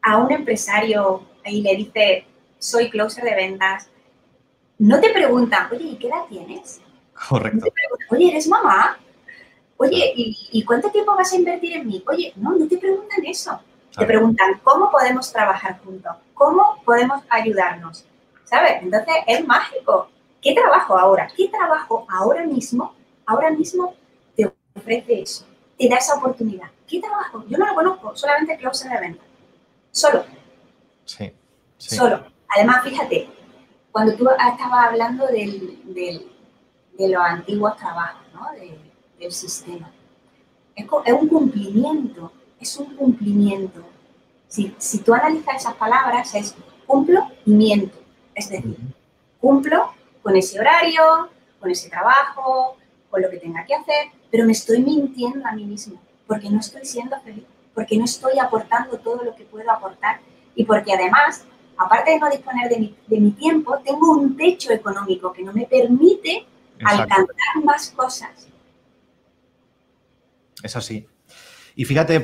a un empresario y le dices, soy closer de ventas, no te preguntan, oye, ¿y qué edad tienes? Correcto. oye, ¿eres mamá? Oye, ¿y, cuánto tiempo vas a invertir en mí? Oye, no, no te preguntan eso. Te preguntan, ¿cómo podemos trabajar juntos? ¿Cómo podemos ayudarnos? ¿Sabes? Entonces es mágico. ¿Qué trabajo ahora? ¿Qué trabajo ahora mismo? Ahora mismo te ofrece eso, te da esa oportunidad. ¿Qué trabajo? Yo no lo conozco, solamente closer de venta. Solo. Sí, Solo. Además, fíjate, cuando tú estabas hablando del, de los antiguos trabajos, ¿no? del sistema, es, un cumplimiento, es un cumplimiento. Si, si tú analizas esas palabras, es cumplo y miento. Es decir, cumplo con ese horario, con ese trabajo, con lo que tenga que hacer, pero me estoy mintiendo a mí mismo, porque no estoy siendo feliz, porque no estoy aportando todo lo que puedo aportar y porque además, aparte de no disponer de mi, tiempo, tengo un techo económico que no me permite alcanzar más cosas. Es así. Y fíjate,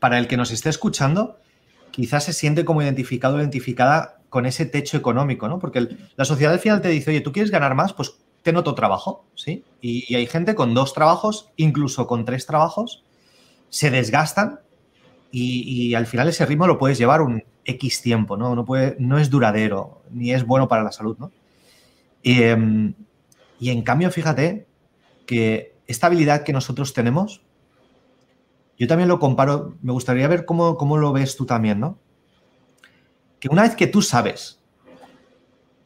para el que nos esté escuchando, quizás se siente como identificado o identificada con ese techo económico, ¿no? Porque la sociedad al final te dice, oye, ¿tú quieres ganar más? Pues ten otro trabajo, ¿sí? Y, y, hay gente con dos trabajos, incluso con tres trabajos, se desgastan y, al final ese ritmo lo puedes llevar un X tiempo, ¿no? No, puede, no es duradero, ni es bueno para la salud, ¿no? Y, em, en cambio, fíjate que esta habilidad que nosotros tenemos, yo también lo comparo, me gustaría ver cómo, cómo lo ves tú también, ¿no? Que una vez que tú sabes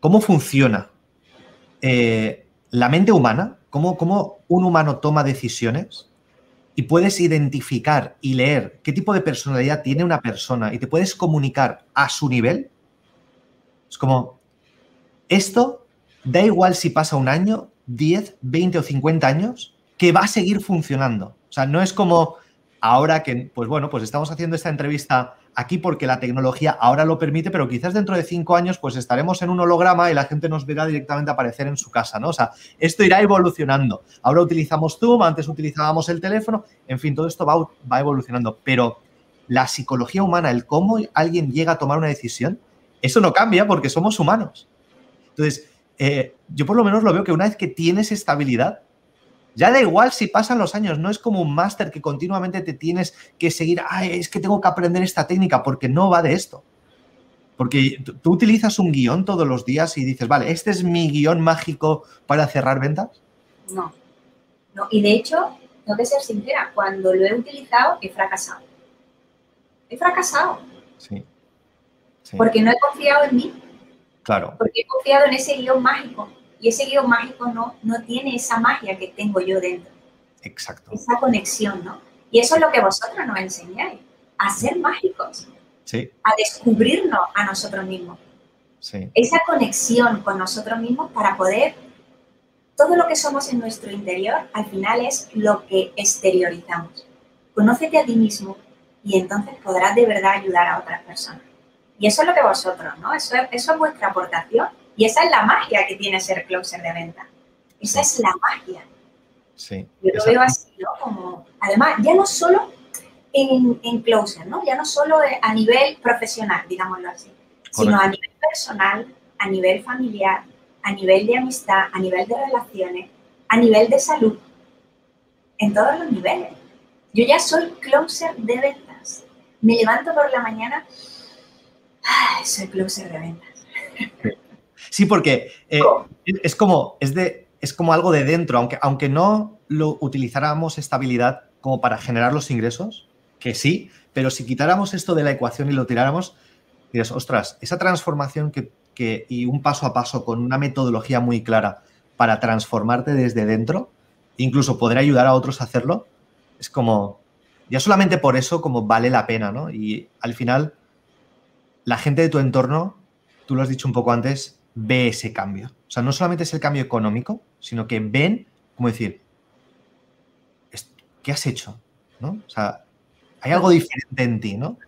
cómo funciona eh, la mente humana, cómo, cómo un humano toma decisiones, y puedes identificar y leer qué tipo de personalidad tiene una persona y te puedes comunicar a su nivel, es como, esto da igual si pasa un año, 10, 20 o 50 años, que va a seguir funcionando. O sea, no es como ahora que, pues bueno, pues estamos haciendo esta entrevista aquí porque la tecnología ahora lo permite, pero quizás dentro de cinco años pues estaremos en un holograma y la gente nos verá directamente aparecer en su casa, ¿no? O sea, esto irá evolucionando. Ahora utilizamos Zoom, antes utilizábamos el teléfono, en fin, todo esto va, evolucionando, pero la psicología humana, el cómo alguien llega a tomar una decisión, eso no cambia porque somos humanos. Entonces, eh, yo por lo menos lo veo que una vez que tienes estabilidad, ya da igual si pasan los años, no es como un máster que continuamente te tienes que seguir, Ay, es que tengo que aprender esta técnica, porque no va de esto. Porque tú utilizas un guion todos los días y dices, vale, ¿este es mi guion mágico para cerrar ventas? No, no. Y de hecho, tengo que ser sincera, cuando lo he utilizado he fracasado. He fracasado. Sí. Porque no he confiado en mí. Claro. Porque he confiado en ese guion mágico. Y ese guion mágico no, no tiene esa magia que tengo yo dentro. Exacto. Esa conexión, ¿no? Y eso es lo que vosotros nos enseñáis, a ser mágicos. Sí. A descubrirnos a nosotros mismos. Sí. Esa conexión con nosotros mismos para poder, todo lo que somos en nuestro interior, al final es lo que exteriorizamos. Conócete a ti mismo y entonces podrás de verdad ayudar a otras personas. Y eso es lo que vosotros, ¿no? Eso eso es vuestra aportación y esa es la magia que tiene ser closer de venta. Esa es la magia. Sí. Yo lo veo así, ¿no? Como, además, ya no solo en, en closer, ¿no? Ya no solo a nivel profesional, digámoslo así, sino a nivel personal, a nivel familiar, a nivel de amistad, a nivel de relaciones, a nivel de salud, en todos los niveles. Yo ya soy closer de ventas. Me levanto por la mañana, soy closer de ventas. Sí, porque eh, es, como, es, de, es como algo de dentro, aunque, aunque no lo utilizáramos estabilidad como para generar los ingresos, que sí, pero si quitáramos esto de la ecuación y lo tiráramos, dirías, ostras, esa transformación que, que, y un paso a paso con una metodología muy clara para transformarte desde dentro, incluso poder ayudar a otros a hacerlo, es como, ya solamente por eso como vale la pena, ¿no? Y al final, la gente de tu entorno, tú lo has dicho un poco antes, ve ese cambio. O sea, no solamente es el cambio económico, sino que ven, como decir, ¿qué has hecho? ¿No? O sea, hay algo diferente en ti, ¿no?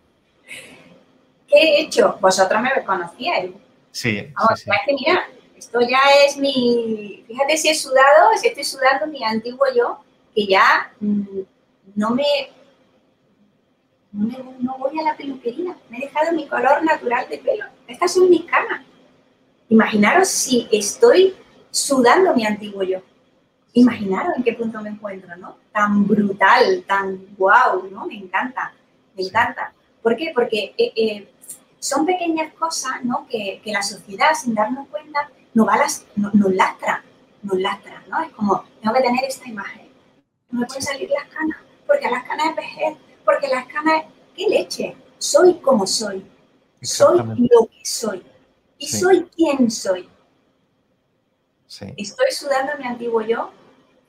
¿Qué he hecho? Vosotros me conocíais. Sí, sí, Es que mira, Esto ya es mi, fíjate si he sudado, si estoy sudando mi antiguo yo, que ya mm, no me, no, voy a la peluquería, me he dejado mi color natural de pelo. Estas son mis canas. Imaginaros si estoy sudando mi antiguo yo. Imaginaros en qué punto me encuentro, ¿no? Tan brutal, tan guau, ¿no? Me encanta, me encanta. ¿Por qué? Porque eh, eh, son pequeñas cosas, ¿no? Que, la sociedad, sin darnos cuenta, nos, va las, nos, lastra, nos lastra, ¿no? Es como, tengo que tener esta imagen. No me pueden salir las canas, porque las canas es vejez, porque las canas, ¿qué leche? Soy como soy. Soy lo que soy. Y soy quien soy. Estoy sudando mi antiguo yo,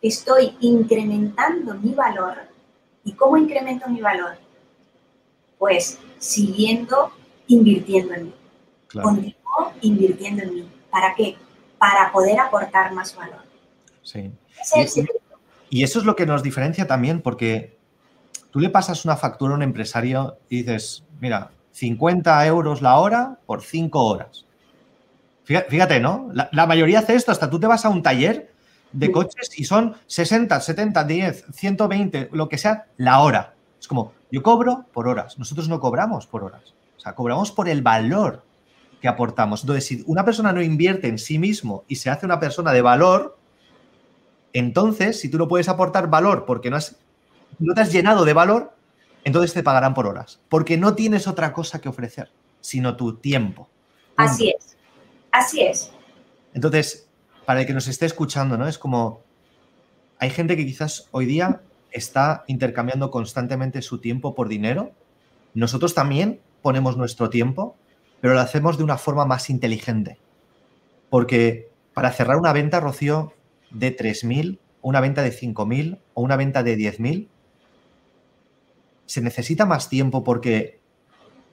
estoy incrementando mi valor. ¿Y cómo incremento mi valor? Pues siguiendo invirtiendo en mí. Continúo invirtiendo en mí. ¿Para qué? Para poder aportar más valor. Sí. y, eso es lo que nos diferencia también, porque tú le pasas una factura a un empresario y dices, mira, 50 euros la hora por 5 horas. Fíjate, ¿no? La, mayoría hace esto, hasta tú te vas a un taller de coches y son 60, 70, 10, 120, lo que sea, la hora. Es como, yo cobro por horas, nosotros no cobramos por horas, o sea, cobramos por el valor que aportamos. Entonces, si una persona no invierte en sí mismo y se hace una persona de valor, entonces, si tú no puedes aportar valor porque no has no te has llenado de valor, entonces te pagarán por horas, porque no tienes otra cosa que ofrecer, sino tu tiempo. Así es, así es. Entonces, para el que nos esté escuchando, ¿no? Es como, hay gente que quizás hoy día está intercambiando constantemente su tiempo por dinero. Nosotros también ponemos nuestro tiempo, pero lo hacemos de una forma más inteligente. Porque para cerrar una venta, Rocío, de 3.000, una venta de 5.000 o una venta de 10.000, ¿se necesita más tiempo porque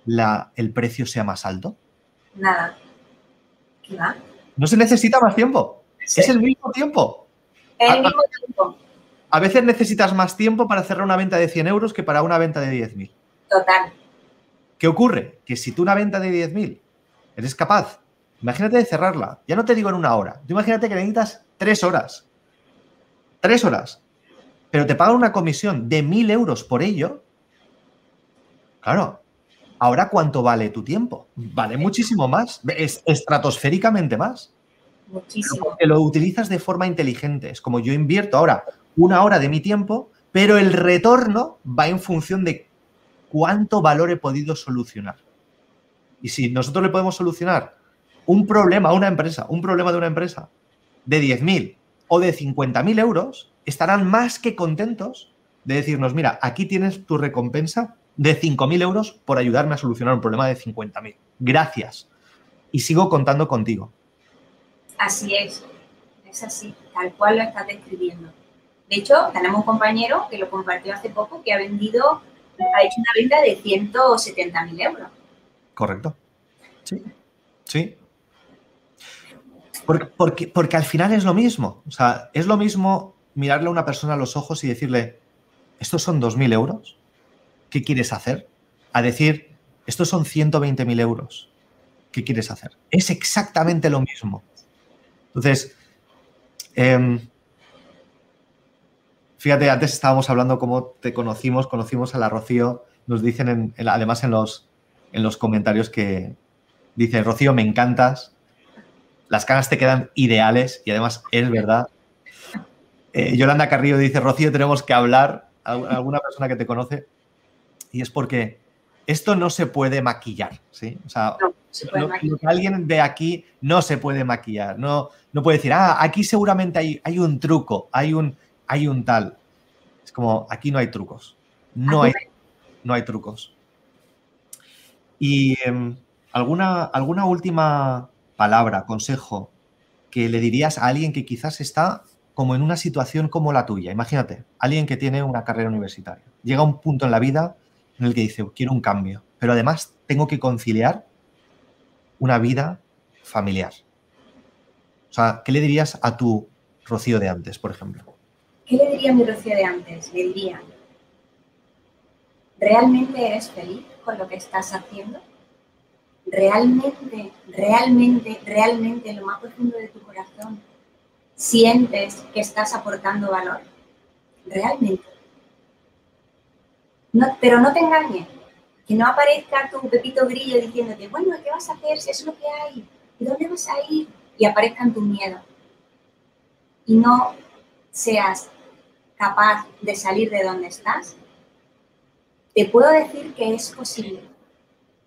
la, el precio sea más alto? Nada. ¿Qué va? No se necesita más tiempo. Es el mismo tiempo. El mismo tiempo. A veces necesitas más tiempo para cerrar una venta de 100 euros que para una venta de 10.000. Total. ¿Qué ocurre? Que si tú una venta de 10.000 eres capaz, imagínate de cerrarla, ya no te digo en una hora, tú imagínate que necesitas tres horas. Tres horas. Pero te pagan una comisión de 1.000 euros por ello, Claro. Ahora, ¿cuánto vale tu tiempo? Vale muchísimo más, es estratosféricamente más. Muchísimo. Porque lo utilizas de forma inteligente. Es como yo invierto ahora una hora de mi tiempo, pero el retorno va en función de cuánto valor he podido solucionar. Y si nosotros le podemos solucionar un problema a una empresa, un problema de una empresa de 10.000 o de 50.000 euros, estarán más que contentos de decirnos, mira, aquí tienes tu recompensa de 5.000 euros por ayudarme a solucionar un problema de 50.000. Gracias. Y sigo contando contigo. Así es, es así, tal cual lo estás describiendo. De hecho, tenemos un compañero que lo compartió hace poco que ha vendido, ha hecho una venta de 170.000 euros. Correcto. Sí. Sí. Porque, porque, porque, al final es lo mismo. O sea, es lo mismo mirarle a una persona a los ojos y decirle, ¿estos son 2.000 euros? ¿Qué quieres hacer? A decir, estos son 120.000 euros, ¿qué quieres hacer? Es exactamente lo mismo. Entonces, em, fíjate, antes estábamos hablando cómo te conocimos, conocimos a la Rocío, nos dicen además en los, en los comentarios que dice, Rocío, me encantas, las caras te quedan ideales y además es verdad. Eh, Yolanda Carrillo dice, Rocío, tenemos que hablar, alguna persona que te conoce, y es porque esto no se puede maquillar, ¿sí? O sea, lo, que alguien ve aquí no se puede maquillar, no, no puede decir, ah, aquí seguramente hay, hay un truco, hay un, hay un tal. Es como, aquí no hay trucos, no hay, no hay trucos. Y em, ¿alguna, alguna última palabra, consejo que le dirías a alguien que quizás está como en una situación como la tuya? Imagínate, alguien que tiene una carrera universitaria. Llega a un punto en la vida en el que dice, quiero un cambio, pero además tengo que conciliar una vida familiar. O sea, ¿qué le dirías a tu Rocío de antes, por ejemplo? ¿Qué le diría a mi Rocío de antes? Le diría, ¿realmente eres feliz con lo que estás haciendo? realmente, realmente, realmente en lo más profundo de tu corazón sientes que estás aportando valor. Realmente. No, pero no te engañes. Que no aparezca tu pepito grillo diciéndote, bueno, ¿qué vas a hacer si es lo que hay? ¿Y dónde vas a ir? Y aparezcan tus miedos. Y no seas capaz de salir de donde estás, te puedo decir que es posible.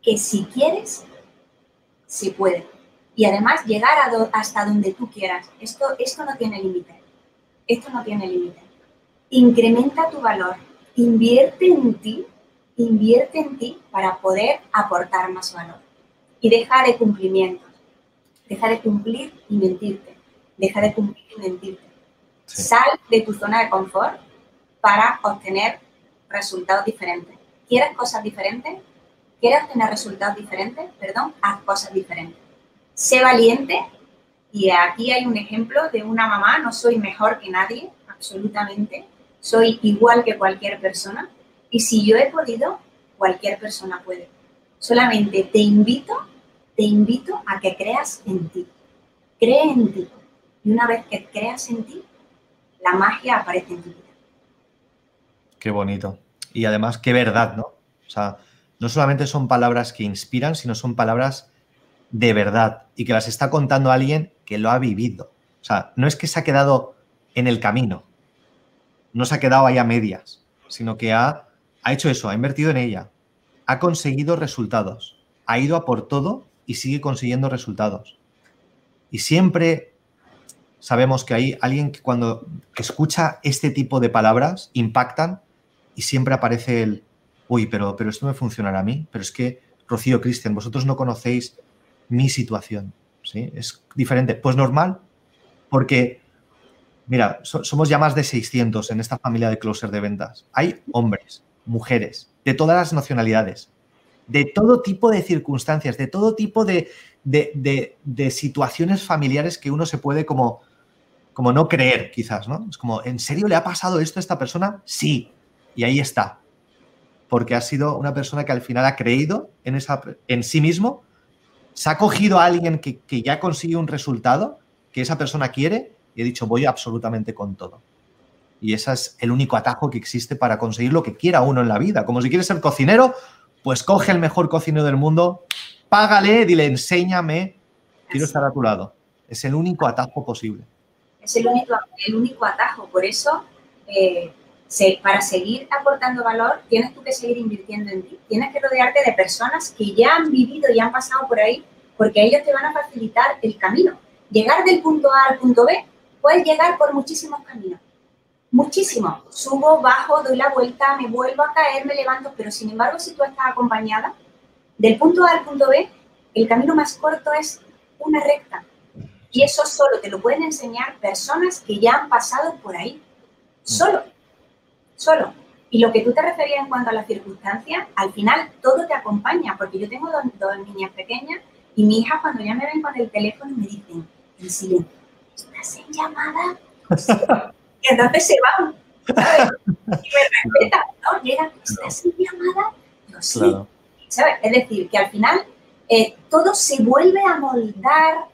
Que si quieres, se puede. Y además llegar hasta donde tú quieras. Esto, esto no tiene límite. Esto no tiene límite. Incrementa tu valor. Invierte en ti. Invierte en ti para poder aportar más valor. Y deja de cumplimientos. Deja de cumplir y mentirte. Deja de cumplir y mentirte. Sal de tu zona de confort para obtener resultados diferentes. ¿Quieres cosas diferentes? ¿Quieres obtener resultados diferentes? Perdón, haz cosas diferentes. Sé valiente y aquí hay un ejemplo de una mamá, no soy mejor que nadie, absolutamente, soy igual que cualquier persona y si yo he podido, cualquier persona puede. Solamente te invito, te invito a que creas en ti. Cree en ti. Y una vez que creas en ti, la magia aparece en tu vida. Qué bonito. Y además, qué verdad, ¿no? O sea, no solamente son palabras que inspiran, sino son palabras de verdad y que las está contando alguien que lo ha vivido. O sea, no es que se ha quedado en el camino, no se ha quedado ahí a medias, sino que ha, ha hecho eso, ha invertido en ella, ha conseguido resultados, ha ido a por todo y sigue consiguiendo resultados. Y siempre sabemos que hay alguien que cuando escucha este tipo de palabras impactan y siempre aparece el, uy, pero, pero esto me funcionará a mí, pero es que, Rocío, Cristian, vosotros no conocéis mi situación, ¿sí? Es diferente. Pues normal, porque, mira, somos ya más de 600 en esta familia de closer de ventas. Hay hombres, mujeres, de todas las nacionalidades, de todo tipo de circunstancias, de todo tipo de, de situaciones familiares que uno se puede como como no creer, quizás, ¿no? Es como, ¿en serio le ha pasado esto a esta persona? Sí. Y ahí está. Porque ha sido una persona que al final ha creído en, esa, en sí mismo, se ha cogido a alguien que, que ya consigue un resultado que esa persona quiere y ha dicho, voy absolutamente con todo. Y ese es el único atajo que existe para conseguir lo que quiera uno en la vida. Como si quieres ser cocinero, pues coge el mejor cocinero del mundo, págale, dile, enséñame, quiero estar a tu lado. Es el único atajo posible. Es el único, el único atajo. Por eso, eh, para seguir aportando valor, tienes tú que seguir invirtiendo en ti. Tienes que rodearte de personas que ya han vivido y han pasado por ahí, porque ellos te van a facilitar el camino. Llegar del punto A al punto B, puedes llegar por muchísimos caminos. Muchísimos. Subo, bajo, doy la vuelta, me vuelvo a caer, me levanto, pero sin embargo, si tú estás acompañada, del punto A al punto B, el camino más corto es una recta y eso solo te lo pueden enseñar personas que ya han pasado por ahí. Solo. Solo. Y lo que tú te referías en cuanto a las circunstancias, al final todo te acompaña, porque yo tengo dos, niñas pequeñas y mi hija cuando ya me ven con el teléfono me dicen, en silencio, ¿estás en llamada? y entonces se van, ¿sabes? Y me respetan, ¿no? Llega, ¿estás en llamada? Yo sí. ¿Sabes? Es decir, que al final eh, todo se vuelve a moldar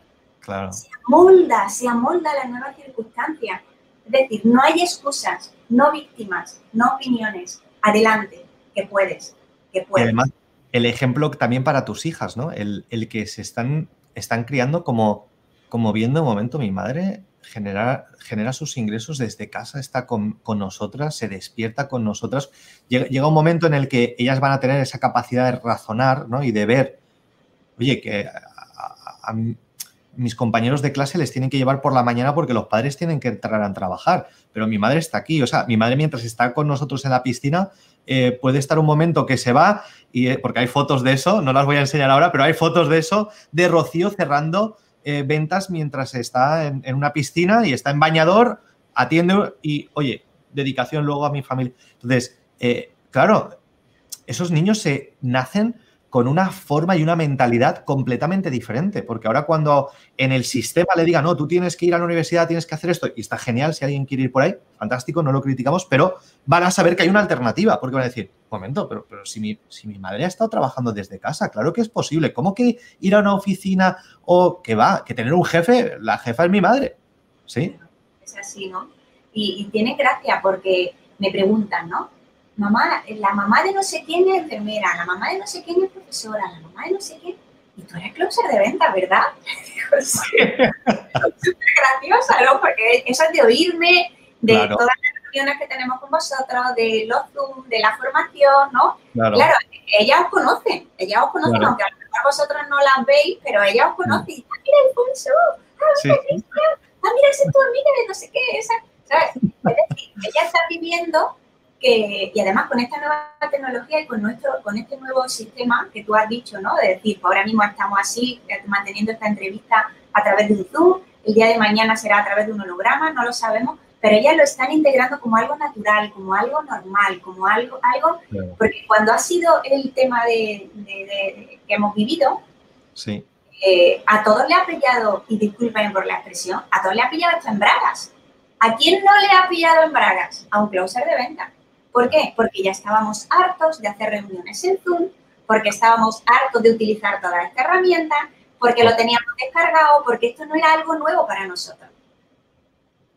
se amolda, se amolda la nueva circunstancia. Es decir, no hay excusas, no víctimas, no opiniones. Adelante, que puedes, que puedes. además, el ejemplo también para tus hijas, ¿no? El, que se están, están criando como, como viendo un momento, mi madre genera, genera sus ingresos desde casa, está con, nosotras, se despierta con nosotras. Llega, un momento en el que ellas van a tener esa capacidad de razonar ¿no? y de ver, oye, que mis compañeros de clase les tienen que llevar por la mañana porque los padres tienen que entrar a trabajar, pero mi madre está aquí, o sea, mi madre mientras está con nosotros en la piscina eh, puede estar un momento que se va, y, eh, porque hay fotos de eso, no las voy a enseñar ahora, pero hay fotos de eso, de Rocío cerrando eh, ventas mientras está en, en, una piscina y está en bañador, atiende y, oye, dedicación luego a mi familia. Entonces, claro, esos niños se nacen con una forma y una mentalidad completamente diferente. Porque ahora cuando en el sistema le diga, no, tú tienes que ir a la universidad, tienes que hacer esto, y está genial si alguien quiere ir por ahí, fantástico, no lo criticamos, pero van a saber que hay una alternativa, porque van a decir, momento, pero, pero si, mi, si mi madre ha estado trabajando desde casa, claro que es posible. ¿Cómo que ir a una oficina o que va, que tener un jefe, la jefa es mi madre? ¿Sí? Es así, ¿no? Y tiene gracia porque me preguntan, ¿no? Mamá, la mamá de no sé quién es enfermera, la mamá de no sé quién es profesora, la mamá de no sé quién. Y tú eres closer de venta, ¿verdad? Súper graciosa, ¿no? Porque eso es de oírme, de todas las reuniones que tenemos con vosotros, de los Zoom, de la formación, ¿no? Claro, ellas os conocen, ellas os conocen, aunque a lo mejor vosotros no las veis, pero ellas os conocen. Ah, mira, Alfonso, ah, mira, Cristian, ah, mira, ese tu amiga de no sé qué, esa, ¿sabes? Es decir, ella está viviendo y además con esta nueva tecnología y con, nuestro, con este nuevo sistema que tú has dicho, ¿no? De decir, ahora mismo estamos así, eh, manteniendo esta entrevista a través de Zoom, el día de mañana será a través de un holograma, no lo sabemos, pero ellas lo están integrando como algo natural, como algo normal, como algo, algo porque cuando ha sido el tema de, que hemos vivido, sí. Eh, a todos le ha pillado, y disculpen por la expresión, a todos le ha pillado esto en bragas. ¿A quién no le ha pillado en bragas? A un closer de venta. ¿Por qué? Porque ya estábamos hartos de hacer reuniones en Zoom, porque estábamos hartos de utilizar toda esta herramienta, porque lo teníamos descargado, porque esto no era algo nuevo para nosotros.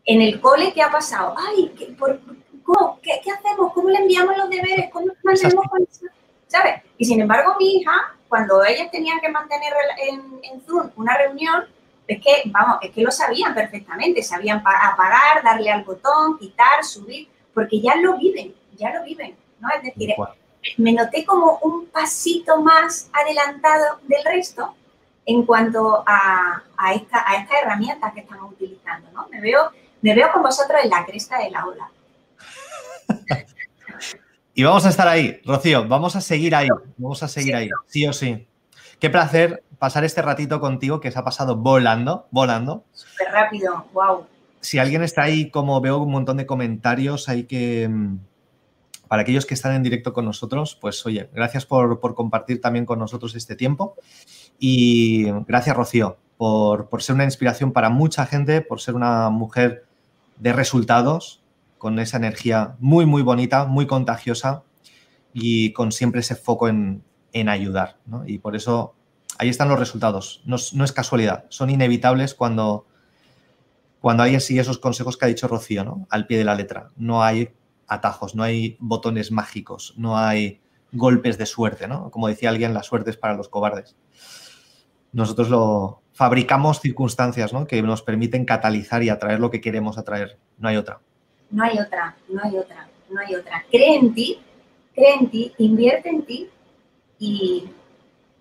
En el cole, ¿qué ha pasado? Ay, ¿qué, ¿qué, hacemos? ¿Cómo le enviamos los deberes? ¿Cómo mantenemos con eso? ¿Sabes? Y sin embargo, mi hija, cuando ellas tenían que mantener en, en Zoom una reunión, es que, vamos, es que lo sabían perfectamente, sabían apagar, darle al botón, quitar, subir, porque ya lo viven ya lo viven, ¿no? Es decir, me noté como un pasito más adelantado del resto en cuanto a, a, esta, a estas herramientas que estamos utilizando, ¿no? Me veo, me veo con vosotros en la cresta de la ola. y vamos a estar ahí, Rocío, vamos a seguir ahí, vamos a seguir ahí, sí o sí. Qué placer pasar este ratito contigo que se ha pasado volando, volando. Súper rápido, wow. Si alguien está ahí, como veo un montón de comentarios, hay que mm, para aquellos que están en directo con nosotros, pues oye, gracias por, compartir también con nosotros este tiempo y gracias Rocío por, ser una inspiración para mucha gente, por ser una mujer de resultados, con esa energía muy, muy bonita, muy contagiosa y con siempre ese foco en, ayudar. Y por eso ahí están los resultados. No, es casualidad, son inevitables cuando, cuando hay así esos consejos que ha dicho Rocío, ¿no? al pie de la letra. No hay atajos, no hay botones mágicos, no hay golpes de suerte, ¿no? Como decía alguien, la suerte es para los cobardes. Nosotros lo fabricamos circunstancias, ¿no? Que nos permiten catalizar y atraer lo que queremos atraer. No hay otra. No hay otra, no hay otra, no hay otra. Cree en ti, cree en ti, invierte en ti y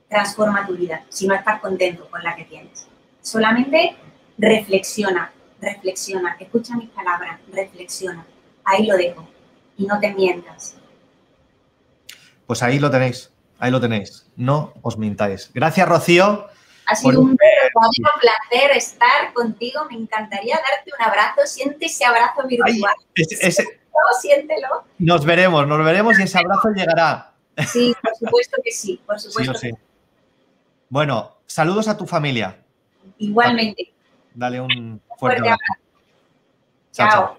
transforma tu vida si no estás contento con la que tienes. Solamente reflexiona, reflexiona, escucha mis palabras, reflexiona. Ahí lo dejo y no te mientas. Pues ahí lo tenéis, ahí lo tenéis. No os mintáis. Gracias, Rocío. Ha sido un verdadero placer estar contigo. Me encantaría darte un abrazo. Siente ese abrazo virtual. Siéntelo, Nos veremos, nos veremos y ese abrazo llegará. Sí, por supuesto que sí, por supuesto. Sí, Bueno, saludos a tu familia. Igualmente. Dale un fuerte, abrazo. chao.